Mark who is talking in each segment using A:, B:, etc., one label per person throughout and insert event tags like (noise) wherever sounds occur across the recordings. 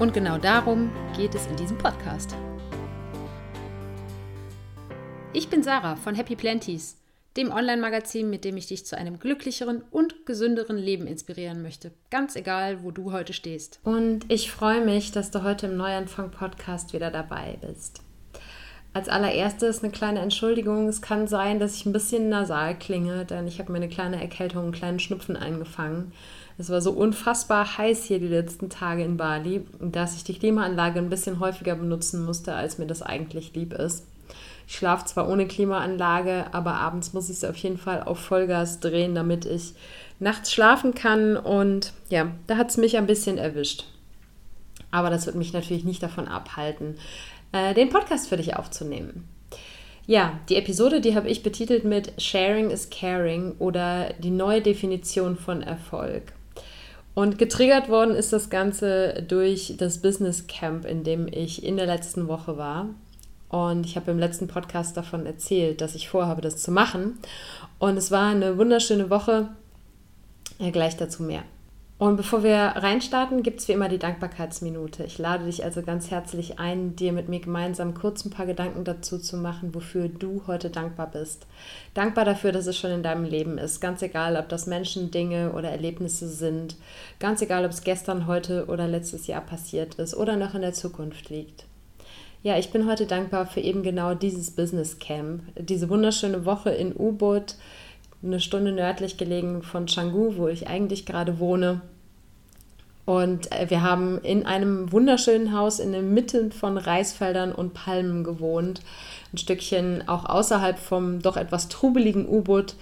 A: Und genau darum geht es in diesem Podcast. Ich bin Sarah von Happy Planties, dem Online-Magazin, mit dem ich dich zu einem glücklicheren und gesünderen Leben inspirieren möchte. Ganz egal, wo du heute stehst. Und ich freue mich, dass du heute im Neuanfang-Podcast wieder dabei bist. Als allererstes eine kleine Entschuldigung. Es kann sein, dass ich ein bisschen nasal klinge, denn ich habe mir eine kleine Erkältung, einen kleinen Schnupfen eingefangen. Es war so unfassbar heiß hier die letzten Tage in Bali, dass ich die Klimaanlage ein bisschen häufiger benutzen musste, als mir das eigentlich lieb ist. Ich schlafe zwar ohne Klimaanlage, aber abends muss ich sie auf jeden Fall auf Vollgas drehen, damit ich nachts schlafen kann. Und ja, da hat es mich ein bisschen erwischt. Aber das wird mich natürlich nicht davon abhalten, äh, den Podcast für dich aufzunehmen. Ja, die Episode, die habe ich betitelt mit Sharing is Caring oder die neue Definition von Erfolg. Und getriggert worden ist das Ganze durch das Business Camp, in dem ich in der letzten Woche war. Und ich habe im letzten Podcast davon erzählt, dass ich vorhabe, das zu machen. Und es war eine wunderschöne Woche. Ja, gleich dazu mehr. Und bevor wir reinstarten, gibt es wie immer die Dankbarkeitsminute. Ich lade dich also ganz herzlich ein, dir mit mir gemeinsam kurz ein paar Gedanken dazu zu machen, wofür du heute dankbar bist. Dankbar dafür, dass es schon in deinem Leben ist. Ganz egal, ob das Menschen, Dinge oder Erlebnisse sind. Ganz egal, ob es gestern, heute oder letztes Jahr passiert ist oder noch in der Zukunft liegt. Ja, ich bin heute dankbar für eben genau dieses Business Camp, diese wunderschöne Woche in U-Boot eine Stunde nördlich gelegen von Canggu, wo ich eigentlich gerade wohne. Und äh, wir haben in einem wunderschönen Haus in der Mitte von Reisfeldern und Palmen gewohnt. Ein Stückchen auch außerhalb vom doch etwas trubeligen U-Boot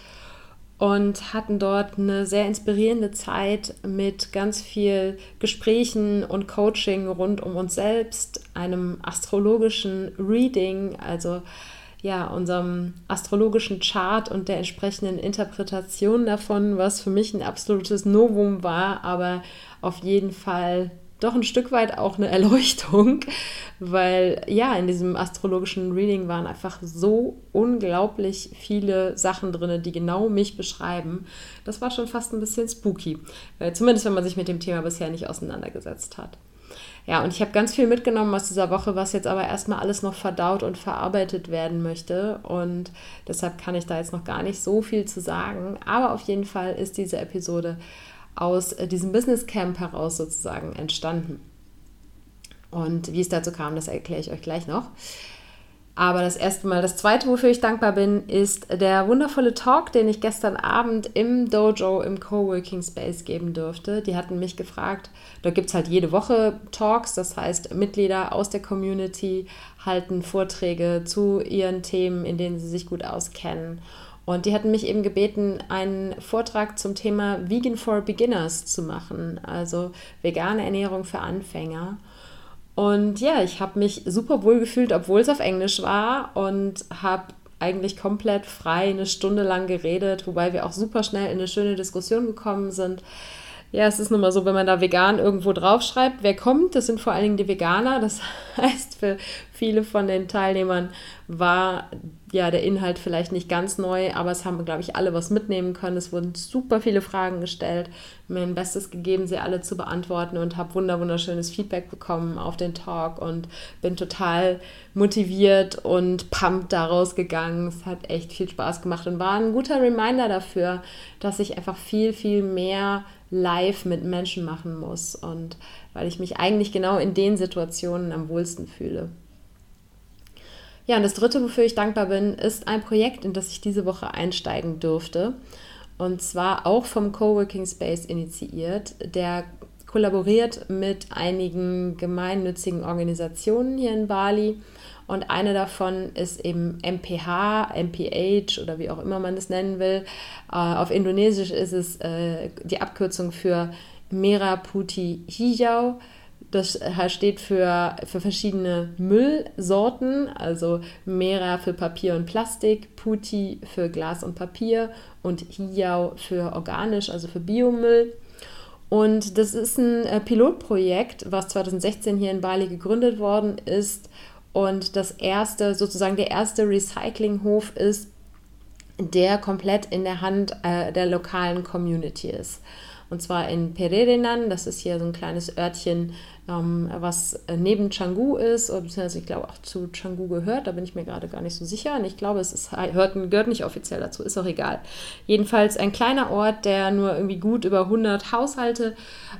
A: und hatten dort eine sehr inspirierende Zeit mit ganz viel Gesprächen und Coaching rund um uns selbst, einem astrologischen Reading, also ja, unserem astrologischen Chart und der entsprechenden Interpretation davon, was für mich ein absolutes Novum war, aber auf jeden Fall doch ein Stück weit auch eine (laughs) Erleuchtung, weil ja, in diesem astrologischen Reading waren einfach so unglaublich viele Sachen drin, die genau mich beschreiben. Das war schon fast ein bisschen spooky, zumindest wenn man sich mit dem Thema bisher nicht auseinandergesetzt hat. Ja, und ich habe ganz viel mitgenommen aus dieser Woche, was jetzt aber erstmal alles noch verdaut und verarbeitet werden möchte. Und deshalb kann ich da jetzt noch gar nicht so viel zu sagen. Aber auf jeden Fall ist diese Episode aus äh, diesem Business Camp heraus sozusagen entstanden. Und wie es dazu kam, das erkläre ich euch gleich noch. Aber das erste Mal, das zweite, wofür ich dankbar bin, ist der wundervolle Talk, den ich gestern Abend im Dojo im Coworking Space geben durfte. Die hatten mich gefragt, da gibt es halt jede Woche Talks, das heißt, Mitglieder aus der Community halten Vorträge zu ihren Themen, in denen sie sich gut auskennen. Und die hatten mich eben gebeten, einen Vortrag zum Thema Vegan for Beginners zu machen, also vegane Ernährung für Anfänger. Und ja, ich habe mich super wohl gefühlt, obwohl es auf Englisch war und habe eigentlich komplett frei eine Stunde lang geredet, wobei wir auch super schnell in eine schöne Diskussion gekommen sind. Ja, es ist nun mal so, wenn man da vegan irgendwo draufschreibt, wer kommt, das sind vor allen Dingen die Veganer. Das (laughs) heißt, für viele von den Teilnehmern war ja der Inhalt vielleicht nicht ganz neu, aber es haben, glaube ich, alle was mitnehmen können. Es wurden super viele Fragen gestellt, mir ein Bestes gegeben, sie alle zu beantworten und habe wunderschönes Feedback bekommen auf den Talk und bin total motiviert und pumped daraus gegangen. Es hat echt viel Spaß gemacht und war ein guter Reminder dafür, dass ich einfach viel, viel mehr live mit Menschen machen muss und weil ich mich eigentlich genau in den Situationen am wohlsten fühle. Ja, und das Dritte, wofür ich dankbar bin, ist ein Projekt, in das ich diese Woche einsteigen durfte. Und zwar auch vom Coworking Space initiiert. Der kollaboriert mit einigen gemeinnützigen Organisationen hier in Bali. Und eine davon ist eben MPH, MPH oder wie auch immer man das nennen will. Äh, auf Indonesisch ist es äh, die Abkürzung für Merah Putih Hijau. Das steht für, für verschiedene Müllsorten, also Mera für Papier und Plastik, Puti für Glas und Papier und Hiau für organisch, also für Biomüll. Und das ist ein äh, Pilotprojekt, was 2016 hier in Bali gegründet worden ist und das erste, sozusagen der erste Recyclinghof ist, der komplett in der Hand äh, der lokalen Community ist. Und zwar in Pererenan, das ist hier so ein kleines Örtchen ähm, was äh, neben Canggu ist, beziehungsweise ich glaube auch zu Canggu gehört, da bin ich mir gerade gar nicht so sicher. Und ich glaube, es ist, hört, gehört nicht offiziell dazu, ist auch egal. Jedenfalls ein kleiner Ort, der nur irgendwie gut über 100 Haushalte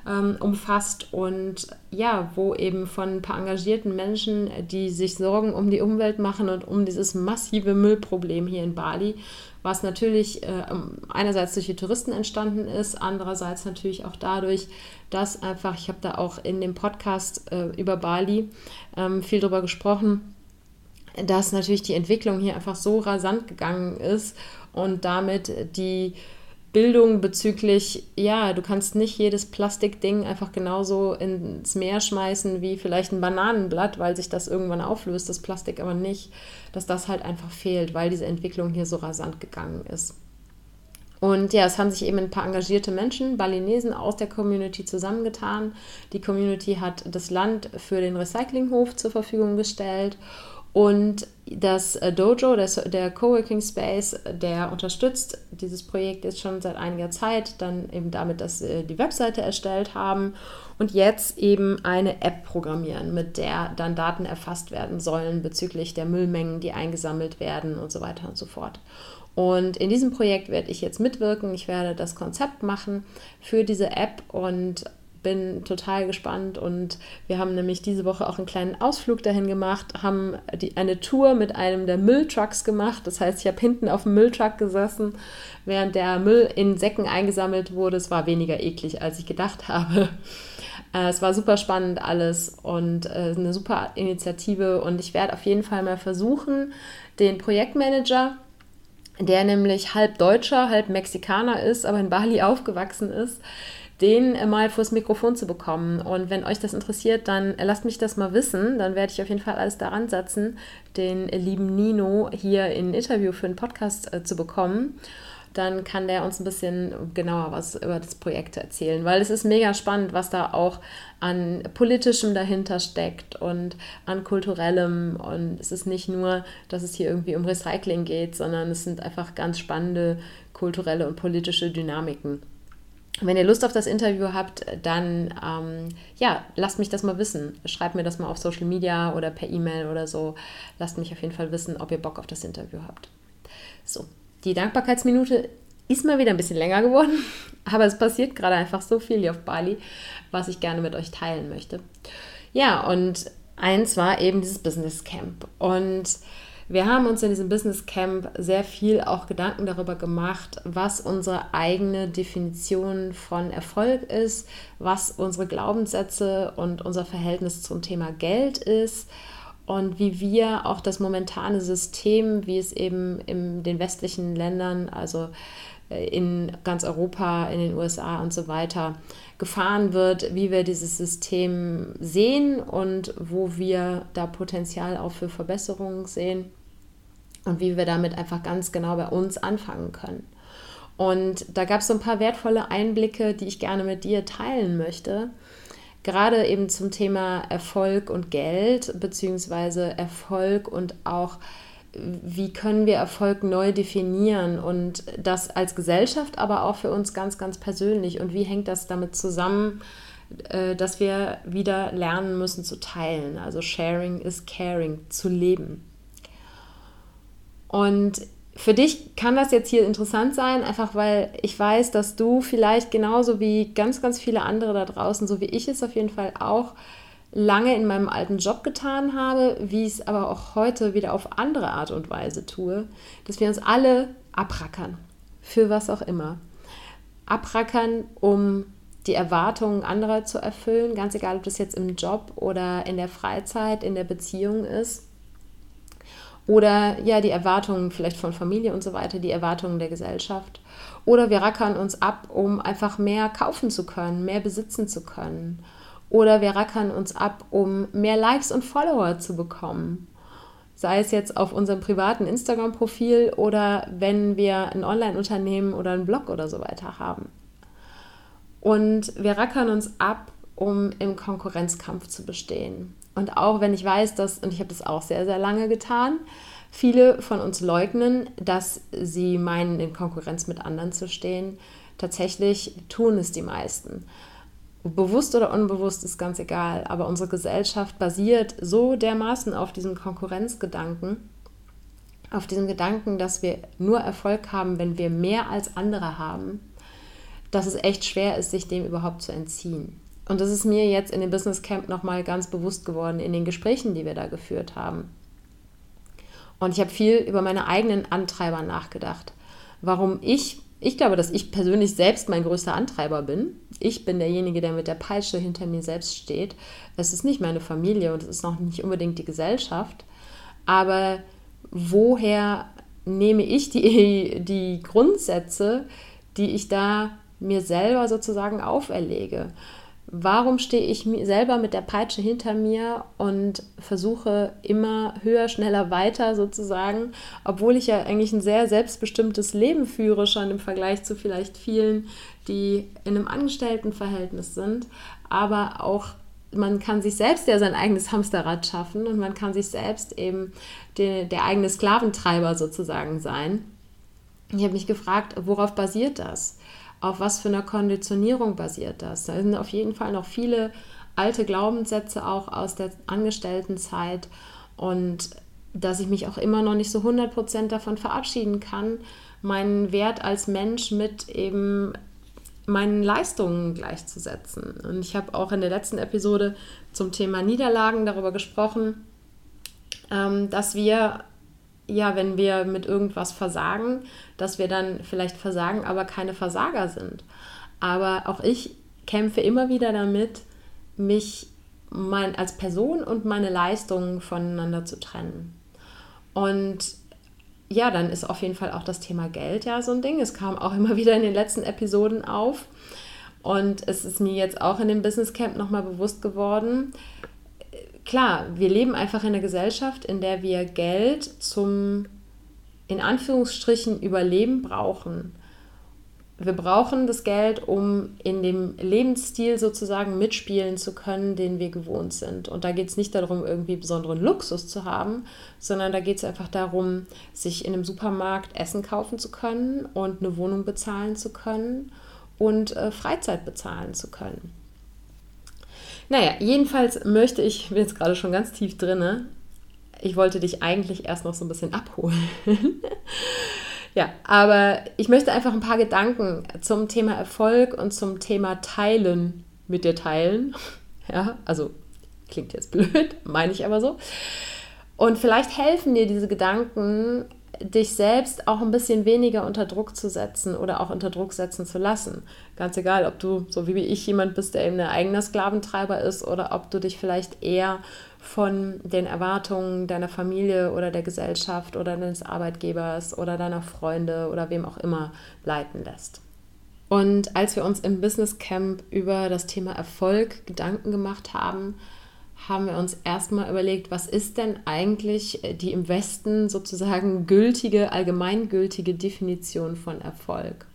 A: ähm, umfasst und ja, wo eben von ein paar engagierten Menschen, die sich Sorgen um die Umwelt machen und um dieses massive Müllproblem hier in Bali, was natürlich äh, einerseits durch die Touristen entstanden ist, andererseits natürlich auch dadurch, dass einfach, ich habe da auch in dem Podcast äh, über Bali ähm, viel drüber gesprochen, dass natürlich die Entwicklung hier einfach so rasant gegangen ist und damit die Bildung bezüglich, ja, du kannst nicht jedes Plastikding einfach genauso ins Meer schmeißen wie vielleicht ein Bananenblatt, weil sich das irgendwann auflöst, das Plastik aber nicht, dass das halt einfach fehlt, weil diese Entwicklung hier so rasant gegangen ist. Und ja, es haben sich eben ein paar engagierte Menschen, Balinesen aus der Community zusammengetan. Die Community hat das Land für den Recyclinghof zur Verfügung gestellt und das äh, Dojo, das, der Coworking Space, der unterstützt dieses Projekt jetzt schon seit einiger Zeit, dann eben damit, dass sie die Webseite erstellt haben und jetzt eben eine App programmieren, mit der dann Daten erfasst werden sollen bezüglich der Müllmengen, die eingesammelt werden und so weiter und so fort. Und in diesem Projekt werde ich jetzt mitwirken. Ich werde das Konzept machen für diese App und bin total gespannt. Und wir haben nämlich diese Woche auch einen kleinen Ausflug dahin gemacht, haben die, eine Tour mit einem der Mülltrucks gemacht. Das heißt, ich habe hinten auf dem Mülltruck gesessen, während der Müll in Säcken eingesammelt wurde. Es war weniger eklig, als ich gedacht habe. (laughs) Äh, es war super spannend alles und äh, eine super Initiative. Und ich werde auf jeden Fall mal versuchen, den Projektmanager der nämlich halb Deutscher, halb Mexikaner ist, aber in Bali aufgewachsen ist, den mal vors Mikrofon zu bekommen. Und wenn euch das interessiert, dann lasst mich das mal wissen. Dann werde ich auf jeden Fall alles daran setzen, den lieben Nino hier in Interview für einen Podcast äh, zu bekommen dann kann der uns ein bisschen genauer was über das Projekt erzählen, weil es ist mega spannend, was da auch an politischem dahinter steckt und an kulturellem und es ist nicht nur, dass es hier irgendwie um Recycling geht, sondern es sind einfach ganz spannende kulturelle und politische Dynamiken. Wenn ihr Lust auf das Interview habt, dann ähm, ja, lasst mich das mal wissen. Schreibt mir das mal auf Social Media oder per E-Mail oder so. Lasst mich auf jeden Fall wissen, ob ihr Bock auf das Interview habt. So, die Dankbarkeitsminute ist mal wieder ein bisschen länger geworden, (laughs) aber es passiert gerade einfach so viel hier auf Bali, was ich gerne mit euch teilen möchte. Ja, und eins war eben dieses Business Camp. Und wir haben uns in diesem Business Camp sehr viel auch Gedanken darüber gemacht, was unsere eigene Definition von Erfolg ist, was unsere Glaubenssätze und unser Verhältnis zum Thema Geld ist und wie wir auch das momentane System, wie es eben in den westlichen Ländern, also äh, in ganz Europa, in den USA und so weiter gefahren wird, wie wir dieses System sehen und wo wir da Potenzial auch für Verbesserungen sehen und wie wir damit einfach ganz genau bei uns anfangen können. Und da gab es so ein paar wertvolle Einblicke, die ich gerne mit dir teilen möchte gerade eben zum Thema Erfolg und Geld, beziehungsweise Erfolg und auch, wie können wir Erfolg neu definieren und das als Gesellschaft, aber auch für uns ganz, ganz persönlich. Und wie hängt das damit zusammen, äh, dass wir wieder lernen müssen zu teilen? Also Sharing is Caring, zu leben. Und für dich kann das jetzt hier interessant sein, einfach weil ich weiß, dass du vielleicht genauso wie ganz, ganz viele andere da draußen, so wie ich es auf jeden Fall auch, lange in meinem alten Job getan habe, wie ich es aber auch heute wieder auf andere Art und Weise tue, dass wir uns alle abrackern, für was auch immer. Abrackern, um die Erwartungen anderer zu erfüllen, ganz egal, ob das jetzt im Job oder in der Freizeit, in der Beziehung ist oder ja, die Erwartungen vielleicht von Familie und so weiter, die Erwartungen der Gesellschaft. Oder wir rackern uns ab, um einfach mehr kaufen zu können, mehr besitzen zu können. Oder wir rackern uns ab, um mehr Likes und Follower zu bekommen. Sei es jetzt auf unserem privaten Instagram-Profil oder wenn wir ein Online-Unternehmen oder einen Blog oder so weiter haben. Und wir rackern uns ab, um im Konkurrenzkampf zu bestehen. Und auch wenn ich weiß, dass, und ich habe das auch sehr, sehr lange getan, viele von uns leugnen, dass sie meinen, in Konkurrenz mit anderen zu stehen. Tatsächlich tun es die meisten. Bewusst oder unbewusst ist ganz egal, aber unsere Gesellschaft basiert so dermaßen auf diesem Konkurrenzgedanken, auf diesem Gedanken, dass wir nur Erfolg haben, wenn wir mehr als andere haben, dass es echt schwer ist, sich dem überhaupt zu entziehen. Und das ist mir jetzt in dem Business Camp nochmal ganz bewusst geworden in den Gesprächen, die wir da geführt haben. Und ich habe viel über meine eigenen Antreiber nachgedacht. Warum ich, ich glaube, dass ich persönlich selbst mein größter Antreiber bin. Ich bin derjenige, der mit der Peitsche hinter mir selbst steht. Es ist nicht meine Familie und es ist noch nicht unbedingt die Gesellschaft. Aber woher nehme ich die, (laughs) die Grundsätze, die ich da mir selber sozusagen auferlege? Warum stehe ich selber mit der Peitsche hinter mir und versuche immer höher, schneller, weiter sozusagen, obwohl ich ja eigentlich ein sehr selbstbestimmtes Leben führe, schon im Vergleich zu vielleicht vielen, die in einem Angestelltenverhältnis sind, aber auch man kann sich selbst ja sein eigenes Hamsterrad schaffen und man kann sich selbst eben der, der eigene Sklaventreiber sozusagen sein. Ich habe mich gefragt, worauf basiert das? Auf was für einer Konditionierung basiert das. Da sind auf jeden Fall noch viele alte Glaubenssätze auch aus der Angestelltenzeit und dass ich mich auch immer noch nicht so 100% davon verabschieden kann, meinen Wert als Mensch mit eben meinen Leistungen gleichzusetzen. Und ich habe auch in der letzten Episode zum Thema Niederlagen darüber gesprochen, ähm, dass wir ja, wenn wir mit irgendwas versagen, dass wir dann vielleicht versagen, aber keine Versager sind. Aber auch ich kämpfe immer wieder damit, mich mein, als Person und meine Leistungen voneinander zu trennen. Und ja, dann ist auf jeden Fall auch das Thema Geld ja so ein Ding. Es kam auch (laughs) immer wieder in den letzten Episoden auf. Und es ist mir jetzt auch in dem Business Camp nochmal bewusst geworden, klar, wir leben einfach in einer Gesellschaft, in der wir Geld zum, in Anführungsstrichen, Überleben brauchen. Wir brauchen das Geld, um in dem Lebensstil sozusagen mitspielen zu können, den wir gewohnt sind. Und da geht es nicht darum, irgendwie besonderen Luxus zu haben, sondern da geht es einfach darum, sich in einem Supermarkt Essen kaufen zu können und eine Wohnung bezahlen zu können und äh, Freizeit bezahlen zu können. Naja, jedenfalls möchte ich, ich bin jetzt gerade schon ganz tief drin, ich wollte dich eigentlich erst noch so ein bisschen abholen. (laughs) ja, aber ich möchte einfach ein paar Gedanken zum Thema Erfolg und zum Thema Teilen mit dir teilen. (laughs) Ja, also klingt jetzt blöd, (laughs) meine ich aber so. Und vielleicht helfen dir diese Gedanken, dich selbst auch ein bisschen weniger unter Druck zu setzen oder auch unter Druck setzen zu lassen. Ganz egal, ob du so wie ich jemand bist, der eben ein eigener Sklaventreiber ist oder ob du dich vielleicht eher von den Erwartungen deiner Familie oder der Gesellschaft oder deines Arbeitgebers oder deiner Freunde oder wem auch immer leiten lässt. Und als wir uns im Business Camp über das Thema Erfolg Gedanken gemacht haben, haben wir uns erstmal überlegt, was ist denn eigentlich die im Westen sozusagen gültige, allgemeingültige Definition von Erfolg?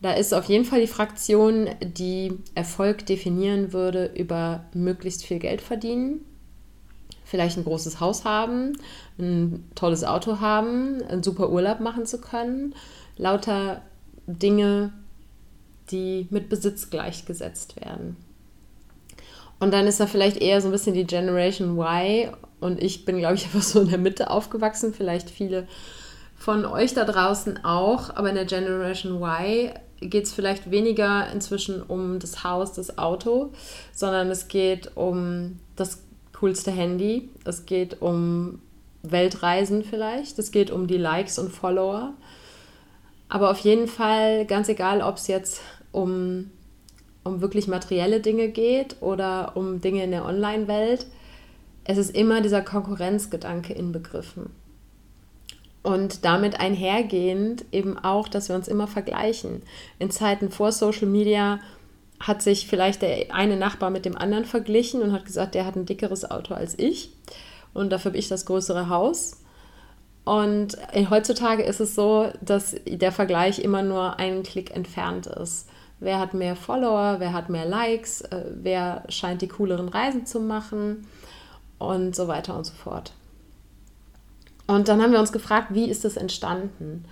A: Da ist auf jeden Fall die Fraktion, die Erfolg definieren würde über möglichst viel Geld verdienen, vielleicht ein großes Haus haben, ein tolles Auto haben, einen super Urlaub machen zu können, lauter Dinge, die mit Besitz gleichgesetzt werden. Und dann ist da vielleicht eher so ein bisschen die Generation Y. Und ich bin, glaube ich, (laughs) einfach so in der Mitte aufgewachsen. Vielleicht viele von euch da draußen auch. Aber in der Generation Y geht es vielleicht weniger inzwischen um das Haus, das Auto, sondern es geht um das coolste Handy. Es geht um Weltreisen vielleicht. Es geht um die Likes und Follower. Aber auf jeden Fall, ganz egal, ob es jetzt um um wirklich materielle Dinge geht oder um Dinge in der Online-Welt, es ist immer dieser Konkurrenzgedanke inbegriffen. Und damit einhergehend eben auch, dass wir uns immer vergleichen. In Zeiten vor Social Media hat sich vielleicht der eine Nachbar mit dem anderen verglichen und hat gesagt, der hat ein dickeres Auto als ich und dafür habe ich das größere Haus. Und heutzutage ist es so, dass der Vergleich immer nur einen Klick entfernt ist. Wer hat mehr Follower, wer hat mehr Likes, äh, wer scheint die cooleren Reisen zu machen und so weiter und so fort. Und dann haben wir uns gefragt, wie ist das entstanden?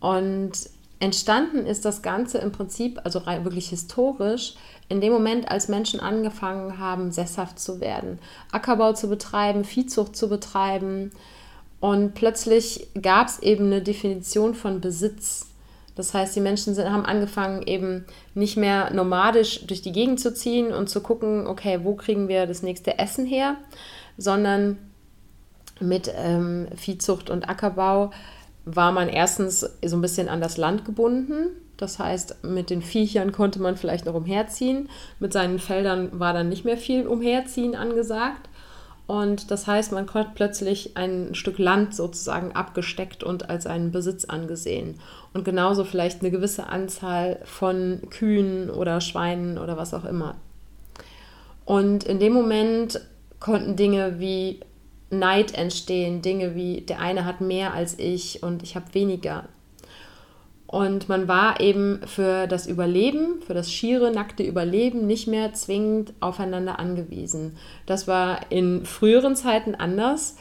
A: Und entstanden ist das Ganze im Prinzip, also wirklich historisch, in dem Moment, als Menschen angefangen haben, sesshaft zu werden, Ackerbau zu betreiben, Viehzucht zu betreiben. Und plötzlich gab es eben eine Definition von Besitz. Das heißt, die Menschen sind, haben angefangen, eben nicht mehr nomadisch durch die Gegend zu ziehen und zu gucken, okay, wo kriegen wir das nächste Essen her, sondern mit ähm, Viehzucht und Ackerbau war man erstens so ein bisschen an das Land gebunden. Das heißt, mit den Viechern konnte man vielleicht noch umherziehen. Mit seinen Feldern war dann nicht mehr viel umherziehen angesagt. Und das heißt, man konnte plötzlich ein Stück Land sozusagen abgesteckt und als einen Besitz angesehen. Und genauso vielleicht eine gewisse Anzahl von Kühen oder Schweinen oder was auch immer. Und in dem Moment konnten Dinge wie Neid entstehen, Dinge wie der eine hat mehr als ich und ich habe weniger. Und man war eben für das Überleben, für das schiere, nackte Überleben nicht mehr zwingend aufeinander angewiesen. Das war in früheren Zeiten anders,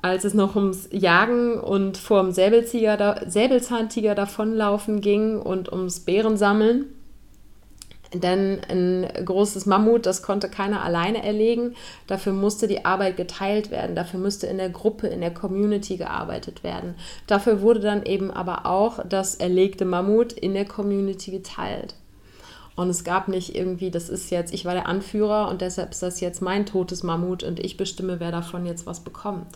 A: als es noch ums Jagen und vor dem Säbelzahntiger davonlaufen ging und ums Bärensammeln. Denn ein großes Mammut, das konnte keiner alleine erlegen. Dafür musste die Arbeit geteilt werden. Dafür musste in der Gruppe, in der Community gearbeitet werden. Dafür wurde dann eben aber auch das erlegte Mammut in der Community geteilt. Und es gab nicht irgendwie, das ist jetzt, ich war der Anführer und deshalb ist das jetzt mein totes Mammut und ich bestimme, wer davon jetzt was bekommt.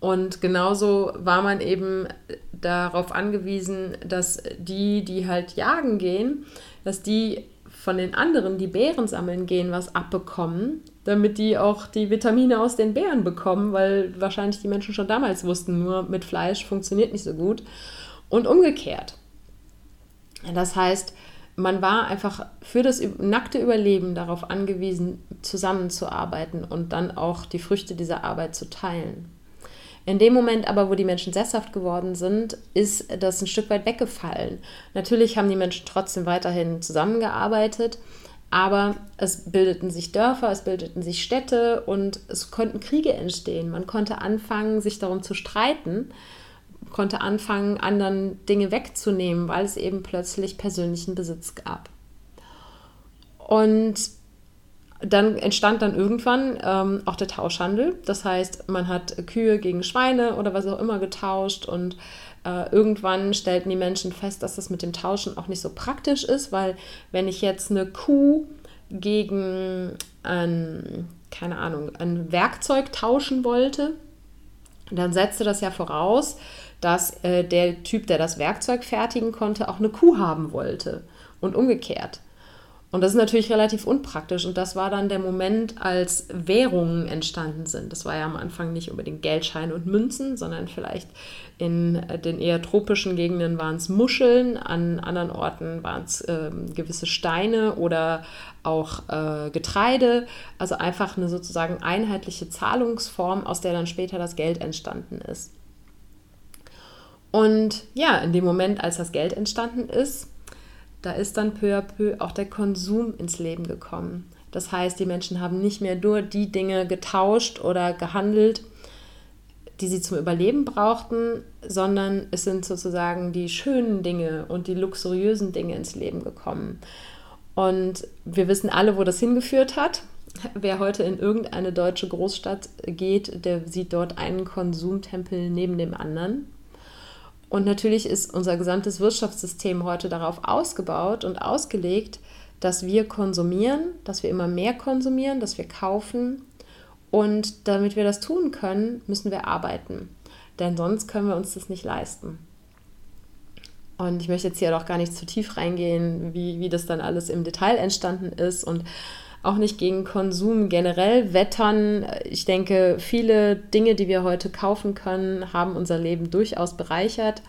A: Und genauso war man eben darauf angewiesen, dass die, die halt jagen gehen, dass die von den anderen, die Beeren sammeln gehen, was abbekommen, damit die auch die Vitamine aus den Beeren bekommen, weil wahrscheinlich die Menschen schon damals wussten, nur mit Fleisch funktioniert nicht so gut. Und umgekehrt. Das heißt, man war einfach für das nackte Überleben darauf angewiesen, zusammenzuarbeiten und dann auch die Früchte dieser Arbeit zu teilen. In dem Moment aber, wo die Menschen sesshaft geworden sind, ist das ein Stück weit weggefallen. Natürlich haben die Menschen trotzdem weiterhin zusammengearbeitet, aber es bildeten sich Dörfer, es bildeten sich Städte und es konnten Kriege entstehen. Man konnte anfangen, sich darum zu streiten, konnte anfangen, anderen Dinge wegzunehmen, weil es eben plötzlich persönlichen Besitz gab. Und dann entstand dann irgendwann ähm, auch der Tauschhandel. Das heißt, man hat Kühe gegen Schweine oder was auch immer getauscht und äh, irgendwann stellten die Menschen fest, dass das mit dem Tauschen auch nicht so praktisch ist, weil wenn ich jetzt eine Kuh gegen ein, keine Ahnung, ein Werkzeug tauschen wollte, dann setzte das ja voraus, dass äh, der Typ, der das Werkzeug fertigen konnte, auch eine Kuh haben wollte und umgekehrt. Und das ist natürlich relativ unpraktisch. Und das war dann der Moment, als Währungen entstanden sind. Das war ja am Anfang nicht unbedingt Geldscheine und Münzen, sondern vielleicht in den eher tropischen Gegenden waren es Muscheln, an anderen Orten waren es äh, gewisse Steine oder auch äh, Getreide. Also einfach eine sozusagen einheitliche Zahlungsform, aus der dann später das Geld entstanden ist. Und ja, in dem Moment, als das Geld entstanden ist, da ist dann peu à peu auch der Konsum ins Leben gekommen. Das heißt, die Menschen haben nicht mehr nur die Dinge getauscht oder gehandelt, die sie zum Überleben brauchten, sondern es sind sozusagen die schönen Dinge und die luxuriösen Dinge ins Leben gekommen. Und wir wissen alle, wo das hingeführt hat. Wer heute in irgendeine deutsche Großstadt geht, der sieht dort einen Konsumtempel neben dem anderen. Und natürlich ist unser gesamtes Wirtschaftssystem heute darauf ausgebaut und ausgelegt, dass wir konsumieren, dass wir immer mehr konsumieren, dass wir kaufen. Und damit wir das tun können, müssen wir arbeiten. Denn sonst können wir uns das nicht leisten. Und ich möchte jetzt hier auch gar nicht zu tief reingehen, wie, wie das dann alles im Detail entstanden ist und auch nicht gegen Konsum generell wettern. Ich denke, viele Dinge, die wir heute kaufen können, haben unser Leben durchaus bereichert.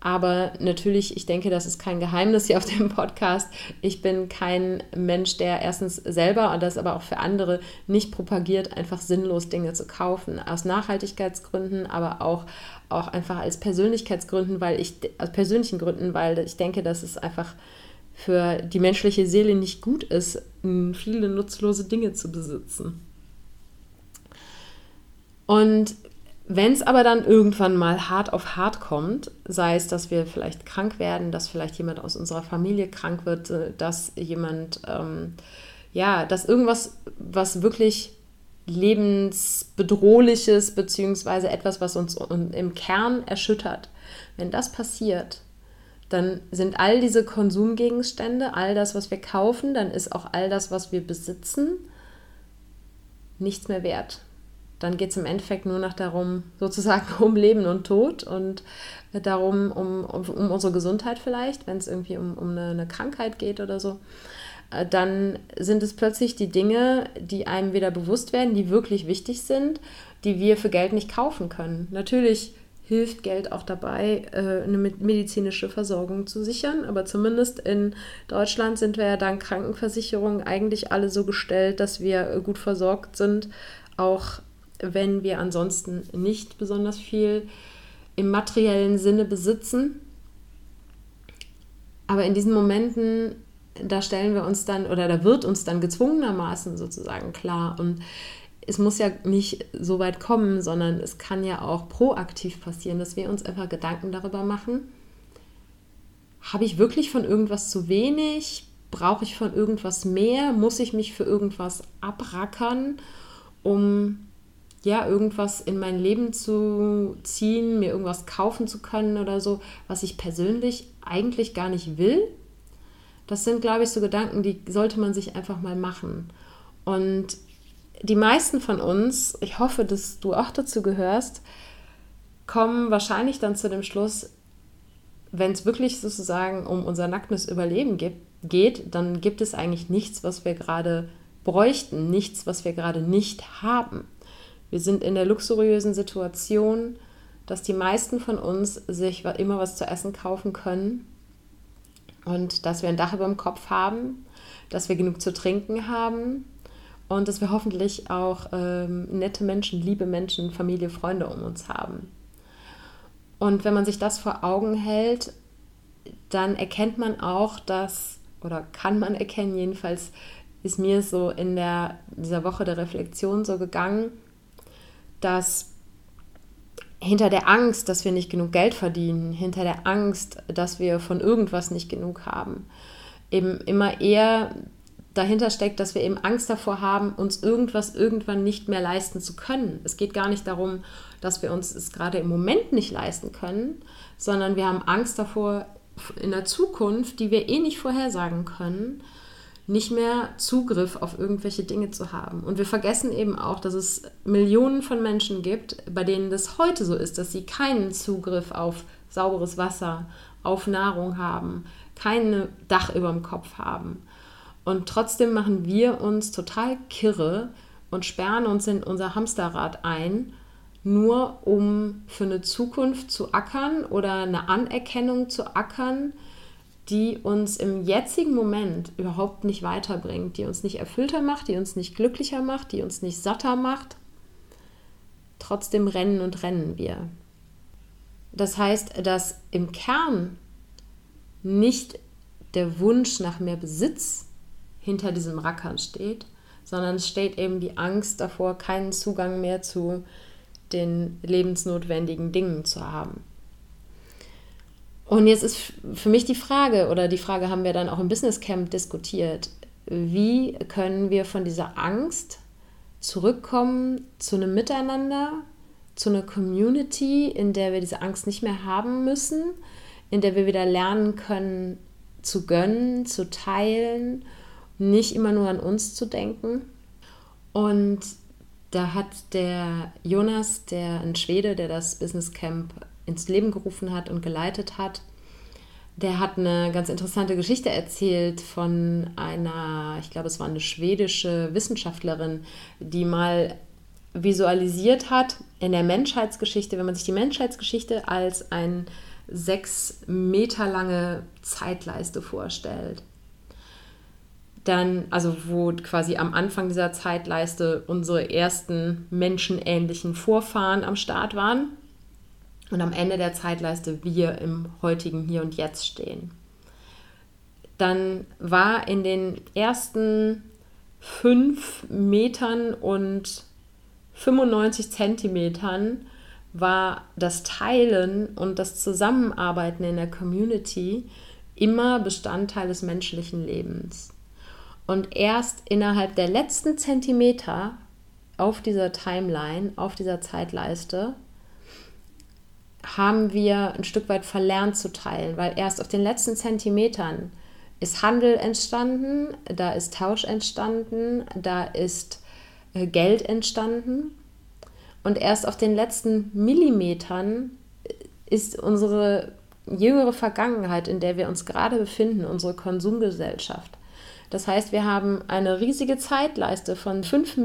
A: Aber natürlich, ich denke, das ist kein Geheimnis hier auf dem Podcast. Ich bin kein Mensch, der erstens selber und das aber auch für andere nicht propagiert, einfach sinnlos Dinge zu kaufen. Aus Nachhaltigkeitsgründen, aber auch, auch einfach als Persönlichkeitsgründen, weil ich, aus persönlichen Gründen, weil ich denke, dass es einfach für die menschliche Seele nicht gut ist, viele nutzlose Dinge zu besitzen. Und wenn es aber dann irgendwann mal hart auf hart kommt, sei es, dass wir vielleicht krank werden, dass vielleicht jemand aus unserer Familie krank wird, äh, dass jemand, ähm, ja, dass irgendwas, was wirklich lebensbedrohliches, beziehungsweise etwas, was uns im Kern erschüttert, wenn das passiert, dann sind all diese Konsumgegenstände, all das, was wir kaufen, dann ist auch all das, was wir besitzen, nichts mehr wert dann geht es im Endeffekt nur noch darum, sozusagen (laughs) um Leben und Tod und darum, um, um, um unsere Gesundheit vielleicht, wenn es irgendwie um, um eine, eine, Krankheit geht oder so. Äh, dann sind es plötzlich die Dinge, die einem wieder bewusst werden, die wirklich wichtig sind, die wir für Geld nicht kaufen können. Natürlich hilft Geld auch dabei, äh, eine medizinische Versorgung zu sichern. Aber zumindest in Deutschland sind wir ja dank Krankenversicherung eigentlich alle so gestellt, dass wir gut versorgt sind, auch wenn wir ansonsten nicht besonders viel im materiellen Sinne besitzen. Aber in diesen Momenten, da stellen wir uns dann oder da wird uns dann gezwungenermaßen sozusagen klar und es muss ja nicht so weit kommen, sondern es kann ja auch proaktiv passieren, dass wir uns einfach Gedanken darüber machen, habe ich wirklich von irgendwas zu wenig? Brauche ich von irgendwas mehr? Muss ich mich für irgendwas abrackern, um ja, irgendwas in mein Leben zu ziehen, mir irgendwas kaufen zu können oder so, was ich persönlich eigentlich gar nicht will. Das sind, glaube ich, so Gedanken, die sollte man sich einfach mal machen. Und die meisten von uns, ich hoffe, dass du auch dazu gehörst, kommen wahrscheinlich dann zu dem Schluss, wenn es wirklich sozusagen um unser nacktes Überleben geht, dann gibt es eigentlich nichts, was wir gerade bräuchten, nichts, was wir gerade nicht haben. Wir sind in der luxuriösen Situation, dass die meisten von uns sich immer was zu essen kaufen können und dass wir ein Dach über dem Kopf haben, dass wir genug zu trinken haben und dass wir hoffentlich auch ähm, nette Menschen, liebe Menschen, Familie, Freunde um uns haben. Und wenn man sich das vor Augen hält, dann erkennt man auch, dass, oder kann man erkennen, jedenfalls ist mir so in der, dieser Woche der Reflexion so gegangen, dass hinter der Angst, dass wir nicht genug Geld verdienen, hinter der Angst, dass wir von irgendwas nicht genug haben, eben immer eher dahinter steckt, dass wir eben Angst davor haben, uns irgendwas irgendwann nicht mehr leisten zu können. Es geht gar nicht darum, dass wir uns es gerade im Moment nicht leisten können, sondern wir haben Angst davor, in der Zukunft, die wir eh nicht vorhersagen können, nicht mehr Zugriff auf irgendwelche Dinge zu haben. Und wir vergessen eben auch, dass es Millionen von Menschen gibt, bei denen das heute so ist, dass sie keinen Zugriff auf sauberes Wasser, auf Nahrung haben, kein Dach über dem Kopf haben. Und trotzdem machen wir uns total kirre und sperren uns in unser Hamsterrad ein, nur um für eine Zukunft zu ackern oder eine Anerkennung zu ackern, die uns im jetzigen Moment überhaupt nicht weiterbringt, die uns nicht erfüllter macht, die uns nicht glücklicher macht, die uns nicht satter macht. Trotzdem rennen und rennen wir. Das heißt, dass im Kern nicht der Wunsch nach mehr Besitz hinter diesem Rackern steht, sondern es steht eben die Angst davor, keinen Zugang mehr zu den lebensnotwendigen Dingen zu haben. Und jetzt ist für mich die Frage, oder die Frage haben wir dann auch im Business Camp diskutiert, wie können wir von dieser Angst zurückkommen zu einem Miteinander, zu einer Community, in der wir diese Angst nicht mehr haben müssen, in der wir wieder lernen können zu gönnen, zu teilen, nicht immer nur an uns zu denken. Und da hat der Jonas, der ein Schwede, der das Business Camp ins Leben gerufen hat und geleitet hat. Der hat eine ganz interessante Geschichte erzählt von einer, ich glaube, es war eine schwedische Wissenschaftlerin, die mal visualisiert hat in der Menschheitsgeschichte, wenn man sich die Menschheitsgeschichte als ein sechs Meter lange Zeitleiste vorstellt. Dann, also wo quasi am Anfang dieser Zeitleiste unsere ersten menschenähnlichen Vorfahren am Start waren und am Ende der Zeitleiste wir im heutigen Hier und Jetzt stehen. Dann war in den ersten fünf Metern und 95 Zentimetern war das Teilen und das Zusammenarbeiten in der Community immer Bestandteil des menschlichen Lebens. Und erst innerhalb der letzten Zentimeter auf dieser Timeline, auf dieser Zeitleiste, haben wir ein Stück weit verlernt zu teilen, weil erst auf den letzten Zentimetern ist Handel entstanden, da ist Tausch entstanden, da ist äh, Geld entstanden. Und erst auf den letzten Millimetern ist unsere jüngere Vergangenheit, in der wir uns gerade befinden, unsere Konsumgesellschaft. Das heißt, wir haben eine riesige Zeitleiste von 5,99,5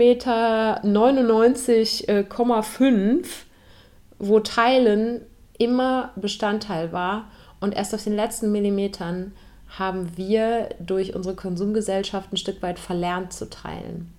A: Meter, wo Teilen immer Bestandteil war. Und erst auf den letzten Millimetern haben wir durch unsere Konsumgesellschaft ein Stück weit verlernt zu teilen.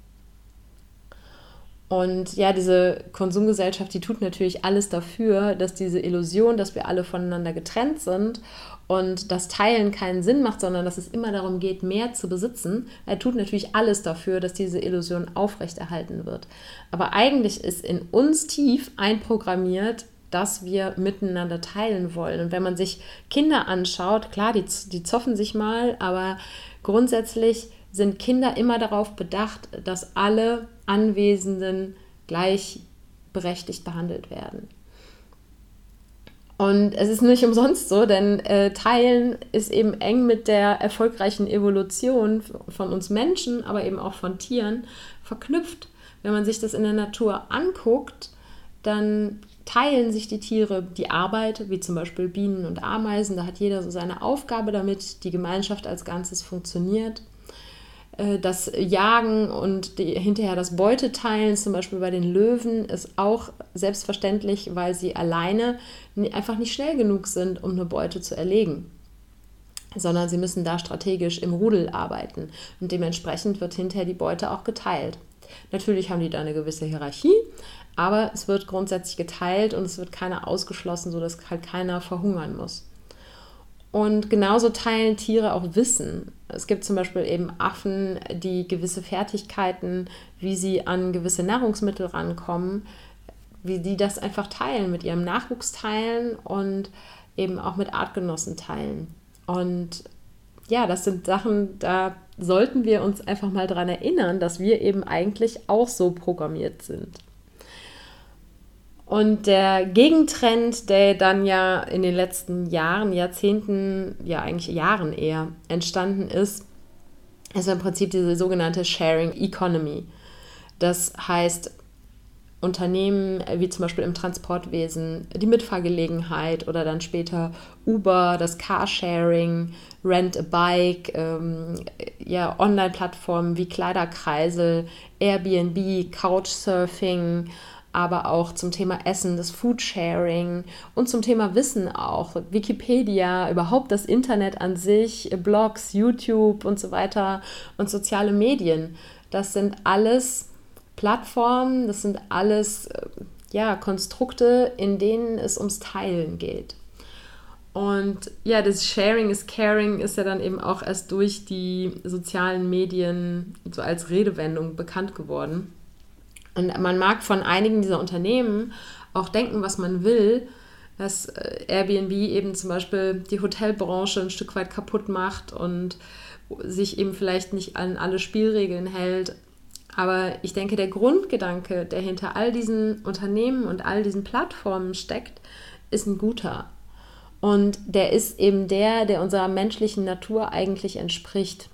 A: Und ja, diese Konsumgesellschaft, die tut natürlich alles dafür, dass diese Illusion, dass wir alle voneinander getrennt sind und das Teilen keinen Sinn macht, sondern dass es immer darum geht, mehr zu besitzen, er tut natürlich alles dafür, dass diese Illusion aufrechterhalten wird. Aber eigentlich ist in uns tief einprogrammiert, dass wir miteinander teilen wollen. Und wenn man sich Kinder anschaut, klar, die, die zoffen sich mal, aber grundsätzlich sind Kinder immer darauf bedacht, dass alle Anwesenden gleichberechtigt behandelt werden. Und es ist nicht umsonst so, denn äh, Teilen ist eben eng mit der erfolgreichen Evolution von uns Menschen, aber eben auch von Tieren verknüpft. Wenn man sich das in der Natur anguckt, dann teilen sich die Tiere die Arbeit, wie zum Beispiel Bienen und Ameisen. Da hat jeder so seine Aufgabe, damit die Gemeinschaft als Ganzes funktioniert. Äh, das Jagen und die, hinterher das Beuteteilen, zum Beispiel bei den Löwen, ist auch selbstverständlich, weil sie alleine einfach nicht schnell genug sind, um eine Beute zu erlegen sondern sie müssen da strategisch im Rudel arbeiten. Und dementsprechend wird hinterher die Beute auch geteilt. Natürlich haben die da eine gewisse Hierarchie, aber es wird grundsätzlich geteilt und es wird keiner ausgeschlossen, sodass halt keiner verhungern muss. Und genauso teilen Tiere auch Wissen. Es gibt zum Beispiel eben Affen, die gewisse Fertigkeiten, wie sie an gewisse Nahrungsmittel rankommen, wie die das einfach teilen, mit ihrem Nachwuchs teilen und eben auch mit Artgenossen teilen. Und ja, das sind Sachen, da sollten wir uns einfach mal daran erinnern, dass wir eben eigentlich auch so programmiert sind. Und der Gegentrend, der dann ja in den letzten Jahren, Jahrzehnten, ja eigentlich Jahren eher entstanden ist, ist im Prinzip diese sogenannte Sharing Economy. Das heißt, Unternehmen wie zum Beispiel im Transportwesen, die Mitfahrgelegenheit oder dann später Uber, das Carsharing, Rent a Bike, ähm, ja, Online-Plattformen wie Kleiderkreisel, Airbnb, Couchsurfing, aber auch zum Thema Essen, das Foodsharing und zum Thema Wissen auch. Wikipedia, überhaupt das Internet an sich, Blogs, YouTube und so weiter und soziale Medien. Das sind alles Plattformen, das sind alles äh, ja, Konstrukte, in denen es ums Teilen geht. Und ja, das Sharing is Caring ist ja dann eben auch erst durch die sozialen Medien so als Redewendung bekannt geworden. Und man mag von einigen dieser Unternehmen auch denken, was man will, dass äh, Airbnb eben zum Beispiel die Hotelbranche ein Stück weit kaputt macht und sich eben vielleicht nicht an alle Spielregeln hält. Aber ich denke, der Grundgedanke, der hinter all diesen Unternehmen und all diesen Plattformen steckt, ist ein guter. Und der ist eben der, der unserer menschlichen Natur eigentlich entspricht.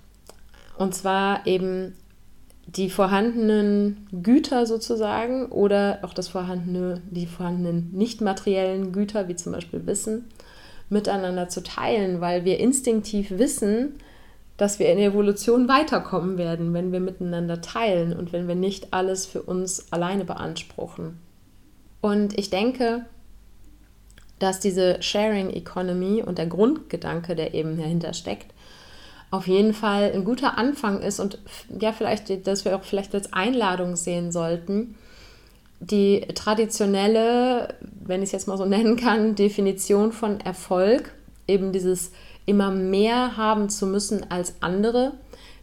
A: Und zwar eben die vorhandenen Güter sozusagen oder auch das vorhandene, die vorhandenen nicht materiellen Güter, wie zum Beispiel Wissen, miteinander zu teilen, weil wir instinktiv wissen, dass wir in der Evolution weiterkommen werden, wenn wir miteinander teilen und wenn wir nicht alles für uns alleine beanspruchen. Und ich denke, dass diese Sharing Economy und der Grundgedanke, der eben dahinter steckt, auf jeden Fall ein guter Anfang ist und ja, vielleicht, dass wir auch vielleicht als Einladung sehen sollten, die traditionelle, wenn ich es jetzt mal so (laughs) nennen kann, Definition von Erfolg, eben dieses immer mehr haben zu müssen als andere,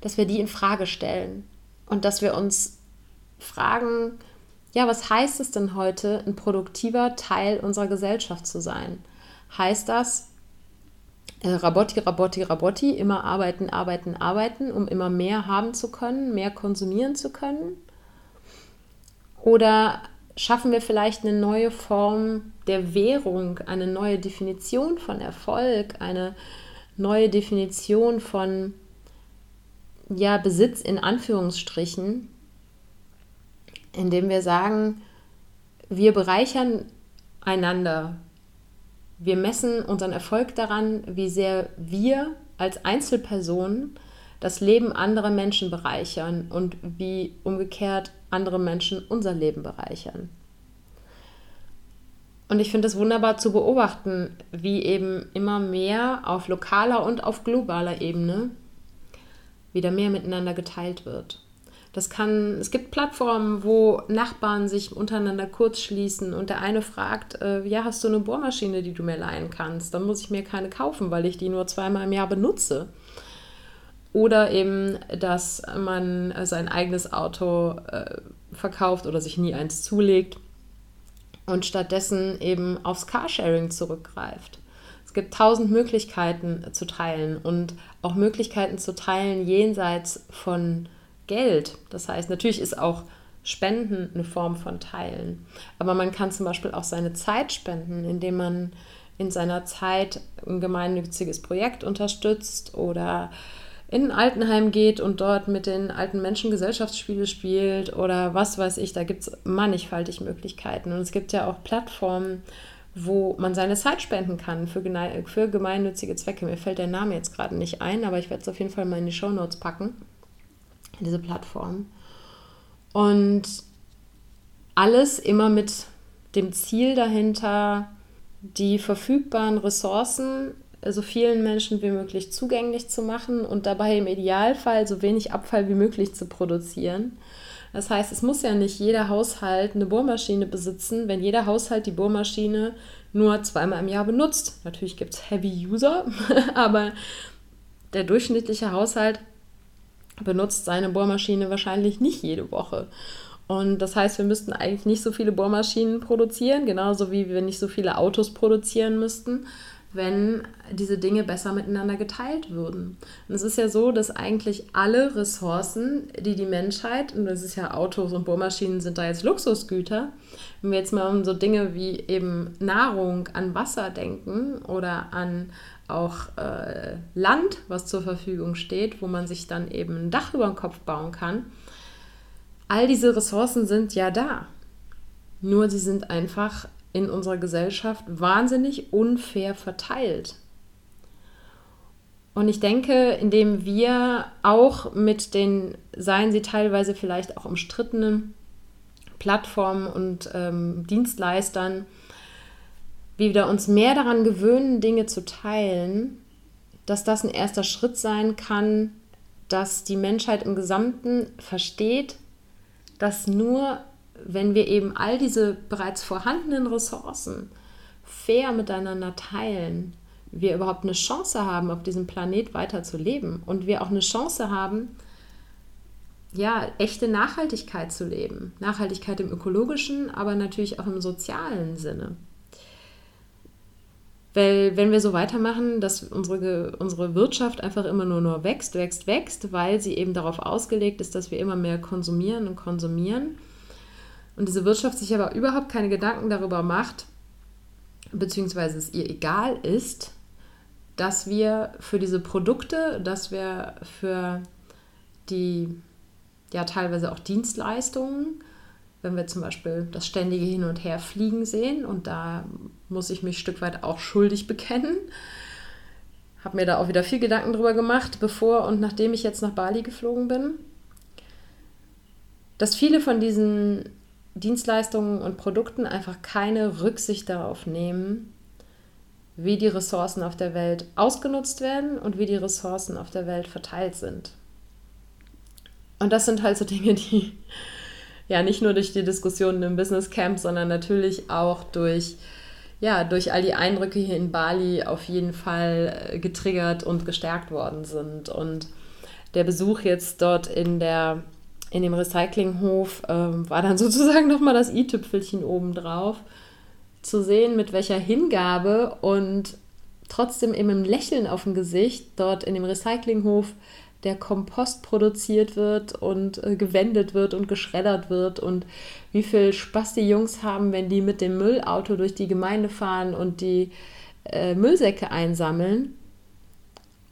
A: dass wir die in Frage stellen und dass wir uns fragen, ja, was heißt es denn heute, ein produktiver Teil unserer Gesellschaft zu sein? Heißt das, äh, Rabotti, Rabotti, Rabotti, immer arbeiten, arbeiten, arbeiten, um immer mehr haben zu können, mehr konsumieren zu können? Oder schaffen wir vielleicht eine neue Form der Währung, eine neue Definition von Erfolg, eine neue Definition von ja, Besitz in Anführungsstrichen, indem wir sagen, wir bereichern einander. Wir messen unseren Erfolg daran, wie sehr wir als Einzelpersonen das Leben anderer Menschen bereichern und wie umgekehrt andere Menschen unser Leben bereichern. Und ich finde es wunderbar zu beobachten, wie eben immer mehr auf lokaler und auf globaler Ebene wieder mehr miteinander geteilt wird. Das kann, es gibt Plattformen, wo Nachbarn sich untereinander kurz schließen und der eine fragt, äh, ja, hast du eine Bohrmaschine, die du mir leihen kannst? Dann muss ich mir keine kaufen, weil ich die nur zweimal im Jahr benutze. Oder eben, dass man sein eigenes Auto äh, verkauft oder sich nie eins zulegt und stattdessen eben aufs Carsharing zurückgreift. Es gibt tausend Möglichkeiten zu teilen und auch Möglichkeiten zu teilen jenseits von Geld. Das heißt, natürlich ist auch Spenden eine Form von Teilen. Aber man kann zum Beispiel auch seine Zeit spenden, indem man in seiner Zeit ein gemeinnütziges Projekt unterstützt oder in ein Altenheim geht und dort mit den alten Menschen Gesellschaftsspiele spielt oder was weiß ich, da gibt es mannigfaltig Möglichkeiten. Und es gibt ja auch Plattformen, wo man seine Zeit spenden kann für, für gemeinnützige Zwecke. Mir fällt der Name jetzt gerade nicht ein, aber ich werde es auf jeden Fall mal in die Show Notes packen, diese Plattform. Und alles immer mit dem Ziel dahinter, die verfügbaren Ressourcen so vielen Menschen wie möglich zugänglich zu machen und dabei im Idealfall so wenig Abfall wie möglich zu produzieren. Das heißt, es muss ja nicht jeder Haushalt eine Bohrmaschine besitzen, wenn jeder Haushalt die Bohrmaschine nur zweimal im Jahr benutzt. Natürlich gibt es Heavy User, (laughs) aber der durchschnittliche Haushalt benutzt seine Bohrmaschine wahrscheinlich nicht jede Woche. Und das heißt, wir müssten eigentlich nicht so viele Bohrmaschinen produzieren, genauso wie wir nicht so viele Autos produzieren müssten, wenn diese Dinge besser miteinander geteilt würden. Und es ist ja so, dass eigentlich alle Ressourcen, die die Menschheit, und das ist ja Autos und Bohrmaschinen sind da jetzt Luxusgüter, wenn wir jetzt mal um so Dinge wie eben Nahrung, an Wasser denken oder an auch äh, Land, was zur Verfügung steht, wo man sich dann eben ein Dach über den Kopf bauen kann, all diese Ressourcen sind ja da. Nur sie sind einfach in unserer Gesellschaft wahnsinnig unfair verteilt. Und ich denke, indem wir auch mit den, seien sie teilweise vielleicht auch umstrittenen Plattformen und ähm, Dienstleistern, wieder uns mehr daran gewöhnen, Dinge zu teilen, dass das ein erster Schritt sein kann, dass die Menschheit im Gesamten versteht, dass nur wenn wir eben all diese bereits vorhandenen Ressourcen fair miteinander teilen, wir überhaupt eine Chance haben, auf diesem Planet weiter zu leben und wir auch eine Chance haben, ja, echte Nachhaltigkeit zu leben. Nachhaltigkeit im ökologischen, aber natürlich auch im sozialen Sinne. Weil wenn wir so weitermachen, dass unsere, unsere Wirtschaft einfach immer nur, nur wächst, wächst, wächst, weil sie eben darauf ausgelegt ist, dass wir immer mehr konsumieren und konsumieren, und diese Wirtschaft sich aber überhaupt keine Gedanken darüber macht, beziehungsweise es ihr egal ist, dass wir für diese Produkte, dass wir für die ja teilweise auch Dienstleistungen, wenn wir zum Beispiel das ständige Hin- und Herfliegen sehen, und da muss ich mich ein Stück weit auch schuldig bekennen, habe mir da auch wieder viel Gedanken drüber gemacht, bevor und nachdem ich jetzt nach Bali geflogen bin, dass viele von diesen Dienstleistungen und Produkten einfach keine Rücksicht darauf nehmen, wie die Ressourcen auf der Welt ausgenutzt werden und wie die Ressourcen auf der Welt verteilt sind. Und das sind halt so Dinge, die ja nicht nur durch die Diskussionen im Business Camp, sondern natürlich auch durch ja, durch all die Eindrücke hier in Bali auf jeden Fall äh, getriggert und gestärkt worden sind. Und der Besuch jetzt dort in der in dem Recyclinghof ähm, war dann (laughs) sozusagen nochmal das i-Tüpfelchen obendrauf, zu sehen, mit welcher Hingabe und trotzdem eben im Lächeln auf dem Gesicht dort in dem Recyclinghof der Kompost produziert wird und äh, gewendet wird und geschreddert wird und wie viel Spaß die Jungs haben, wenn die mit dem Müllauto durch die Gemeinde fahren und die äh, Müllsäcke einsammeln.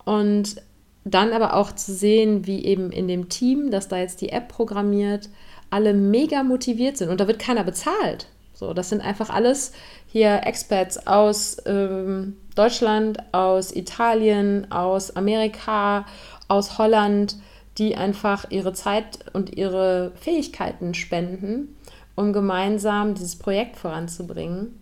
A: Und dann aber auch zu sehen, wie eben in dem Team, das da jetzt die App programmiert, alle mega motiviert sind und da wird keiner bezahlt. So, das sind einfach alles hier Expats aus ähm, Deutschland, aus Italien, aus Amerika, aus Holland, die einfach ihre Zeit und ihre Fähigkeiten spenden, um gemeinsam dieses Projekt voranzubringen.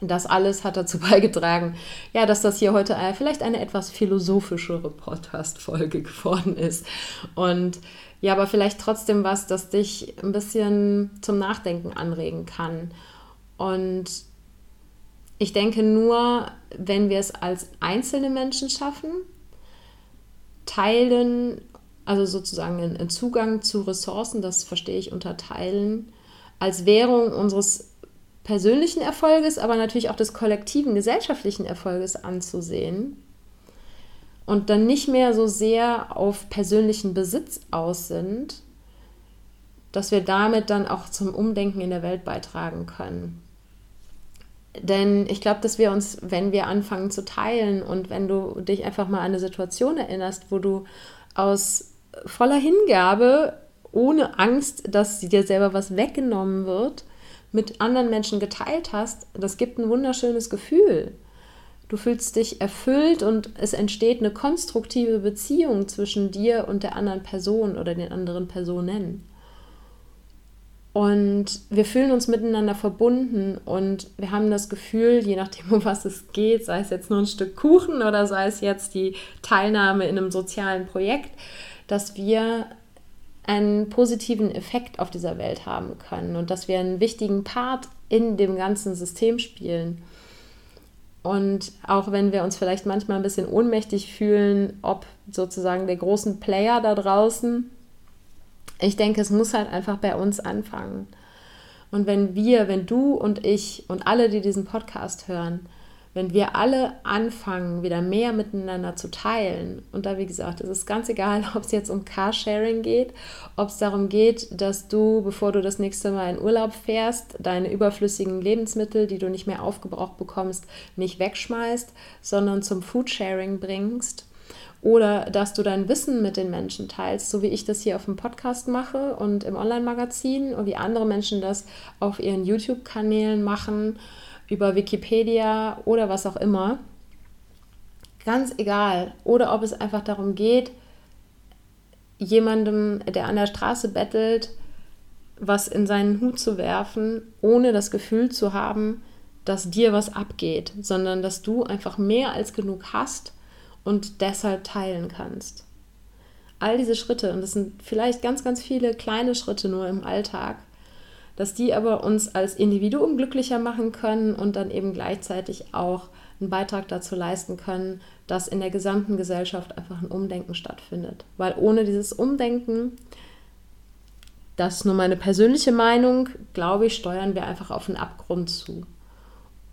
A: Das alles hat dazu (laughs) beigetragen, ja, dass das hier heute vielleicht eine etwas philosophischere Podcast-Folge (laughs) geworden ist. Und ja, aber vielleicht trotzdem was, das dich ein bisschen zum Nachdenken anregen kann. Und ich denke nur, wenn wir es als einzelne Menschen schaffen, teilen, also sozusagen einen Zugang zu Ressourcen, das verstehe ich unter Teilen, als Währung unseres persönlichen Erfolges, aber natürlich auch des kollektiven, gesellschaftlichen Erfolges anzusehen und dann nicht mehr so sehr auf persönlichen Besitz aus sind, dass wir damit dann auch zum Umdenken in der Welt beitragen können. Denn ich glaube, dass wir uns, wenn wir anfangen zu teilen und wenn du dich einfach mal an eine Situation erinnerst, wo du aus voller Hingabe, ohne Angst, dass dir selber was weggenommen wird, mit anderen Menschen geteilt hast, das gibt ein wunderschönes Gefühl. Du fühlst dich erfüllt und es entsteht eine konstruktive Beziehung zwischen dir und der anderen Person oder den anderen Personen. Und wir fühlen uns miteinander verbunden und wir haben das Gefühl, je nachdem, (laughs) um was es geht, sei es jetzt nur ein Stück Kuchen oder sei es jetzt die Teilnahme in einem sozialen Projekt, dass wir einen positiven Effekt auf dieser Welt haben können und dass wir einen wichtigen Part in dem ganzen System spielen. Und auch wenn wir uns vielleicht manchmal ein bisschen ohnmächtig fühlen, ob sozusagen der großen Player da draußen ich denke, es muss halt einfach bei uns anfangen. Und wenn wir, wenn du und ich und alle, die diesen Podcast hören, wenn wir alle anfangen, wieder mehr miteinander zu teilen, und da wie gesagt, es ist ganz egal, (laughs) ob es jetzt um Carsharing geht, ob es darum geht, dass du, bevor du das nächste Mal in Urlaub fährst, deine überflüssigen Lebensmittel, die du nicht mehr aufgebraucht bekommst, nicht wegschmeißt, sondern zum Foodsharing bringst oder dass du dein Wissen mit den Menschen teilst, so wie ich das hier auf dem Podcast mache und im Online-Magazin und wie andere Menschen das auf ihren YouTube-Kanälen machen, über Wikipedia oder was auch immer. Ganz egal. Oder ob es einfach darum geht, jemandem, der an der Straße bettelt, was in seinen Hut zu werfen, ohne das Gefühl zu haben, dass dir was abgeht, sondern dass du einfach mehr als genug hast und deshalb teilen kannst. All diese Schritte, und das sind vielleicht ganz, ganz viele kleine Schritte nur im Alltag, dass die aber uns als Individuum glücklicher machen können und dann eben gleichzeitig auch einen Beitrag dazu leisten können, dass in der gesamten Gesellschaft einfach ein Umdenken stattfindet. Weil ohne dieses Umdenken, das ist nur meine persönliche Meinung, glaube ich, steuern wir einfach auf einen Abgrund zu.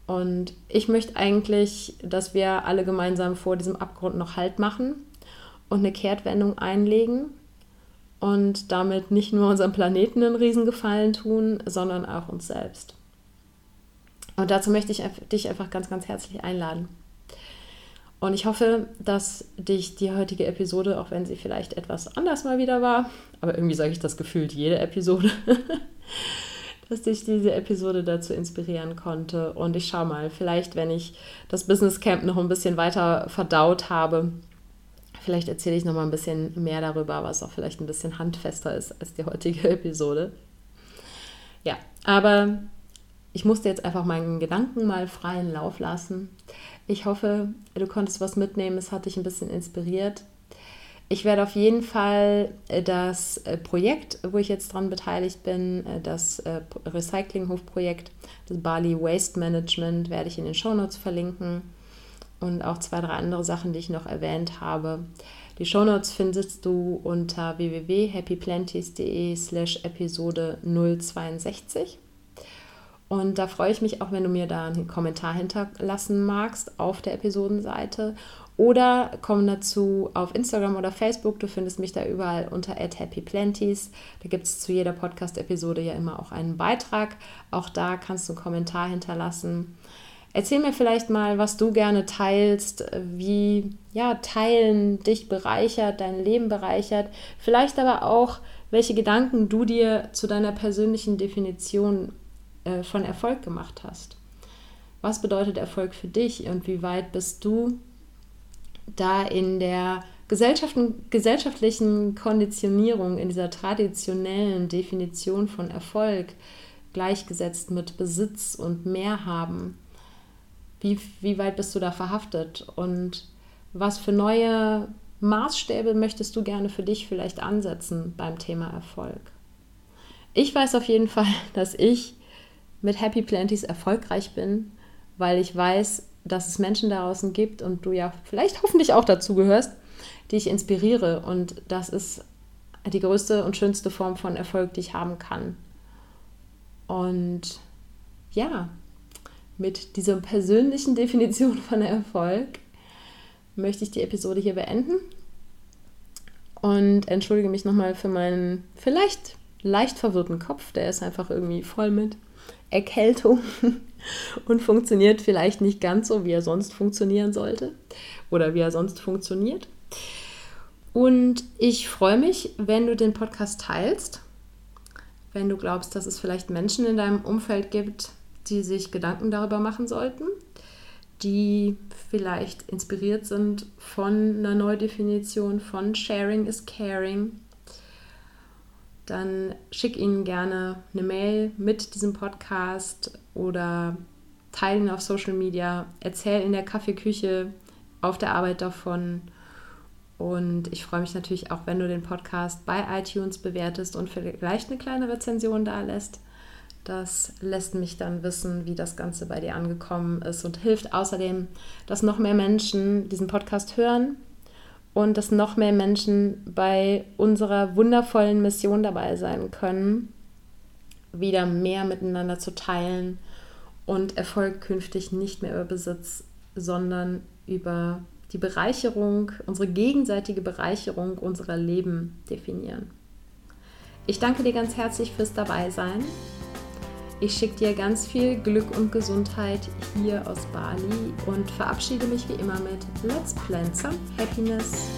A: Und ich möchte eigentlich, dass wir alle gemeinsam vor diesem Abgrund noch Halt machen und eine Kehrtwendung einlegen und damit nicht nur unserem Planeten einen Riesengefallen tun, sondern auch uns selbst. Und dazu möchte ich dich einfach ganz, ganz herzlich einladen. Und ich hoffe, dass dich die heutige Episode, auch wenn sie vielleicht etwas anders mal wieder war, aber irgendwie sage ich das gefühlt jede Episode, (laughs) dass dich diese Episode dazu inspirieren konnte. Und ich schaue mal, vielleicht, wenn ich das Business Camp noch ein bisschen weiter verdaut habe, vielleicht erzähle ich noch mal ein bisschen mehr darüber, was auch vielleicht ein bisschen handfester ist als die heutige Episode. Ja, aber ich musste jetzt einfach meinen Gedanken mal freien Lauf lassen. Ich hoffe, du konntest was mitnehmen, es hat dich ein bisschen inspiriert. Ich werde auf jeden Fall äh, das äh, Projekt, wo ich jetzt dran beteiligt bin, äh, das Recyclinghofprojekt, das Bali Waste Management, werde ich in den Shownotes verlinken und auch zwei, drei andere Sachen, die ich noch erwähnt habe. Die Shownotes findest du unter www.happyplanties.de slash Episode 062. Und da freue ich mich auch, wenn du mir da einen Kommentar hinterlassen magst auf der Episodenseite. Oder komm dazu auf Instagram oder Facebook. Du findest mich da überall unter happyplanties. Da gibt es zu jeder Podcast-Episode ja immer auch einen Beitrag. Auch da kannst du einen Kommentar hinterlassen. Erzähl mir vielleicht mal, was du gerne teilst, wie ja, Teilen dich bereichert, dein Leben bereichert. Vielleicht aber auch, welche Gedanken du dir zu deiner persönlichen Definition äh, von Erfolg gemacht hast. Was bedeutet Erfolg für dich und wie weit bist du da in der gesellschaftlichen Konditionierung, in dieser traditionellen Definition von Erfolg gleichgesetzt mit Besitz und Mehrhaben? Wie, wie weit bist du da verhaftet? Und was für neue Maßstäbe möchtest du gerne für dich vielleicht ansetzen beim Thema Erfolg? Ich weiß auf jeden Fall, (laughs) dass ich mit Happy Planties erfolgreich bin, weil ich weiß, dass es Menschen da draußen gibt und du ja vielleicht hoffentlich auch dazu gehörst, die ich inspiriere. Und das ist die größte und schönste Form von Erfolg, die ich haben kann. Und ja, mit dieser persönlichen Definition von Erfolg möchte ich die Episode hier beenden und entschuldige mich nochmal für meinen vielleicht leicht verwirrten Kopf. Der ist einfach irgendwie voll mit Erkältung (laughs) und funktioniert vielleicht nicht ganz so, wie er sonst funktionieren sollte oder wie er sonst funktioniert. Und ich freue mich, wenn du den Podcast teilst, wenn du glaubst, dass es vielleicht Menschen in deinem Umfeld gibt, die sich Gedanken darüber machen sollten, die vielleicht inspiriert sind von einer Neudefinition von Sharing is Caring, dann schick ihnen gerne eine Mail mit diesem Podcast oder teilen auf Social Media, erzähl in der Kaffeeküche auf der Arbeit davon. Und ich freue mich natürlich auch, wenn du den Podcast bei iTunes bewertest und vielleicht eine kleine Rezension da lässt. Das lässt mich dann wissen, wie das Ganze bei dir angekommen ist und hilft außerdem, dass noch mehr Menschen diesen Podcast hören und dass noch mehr Menschen bei unserer wundervollen Mission dabei sein können, wieder mehr miteinander zu teilen und Erfolg künftig nicht mehr über Besitz, sondern über die Bereicherung, unsere gegenseitige Bereicherung unserer Leben definieren. Ich danke dir ganz herzlich fürs Dabeisein. Ich schicke dir ganz viel Glück und Gesundheit hier aus Bali und verabschiede mich wie immer mit Let's Plan some Happiness.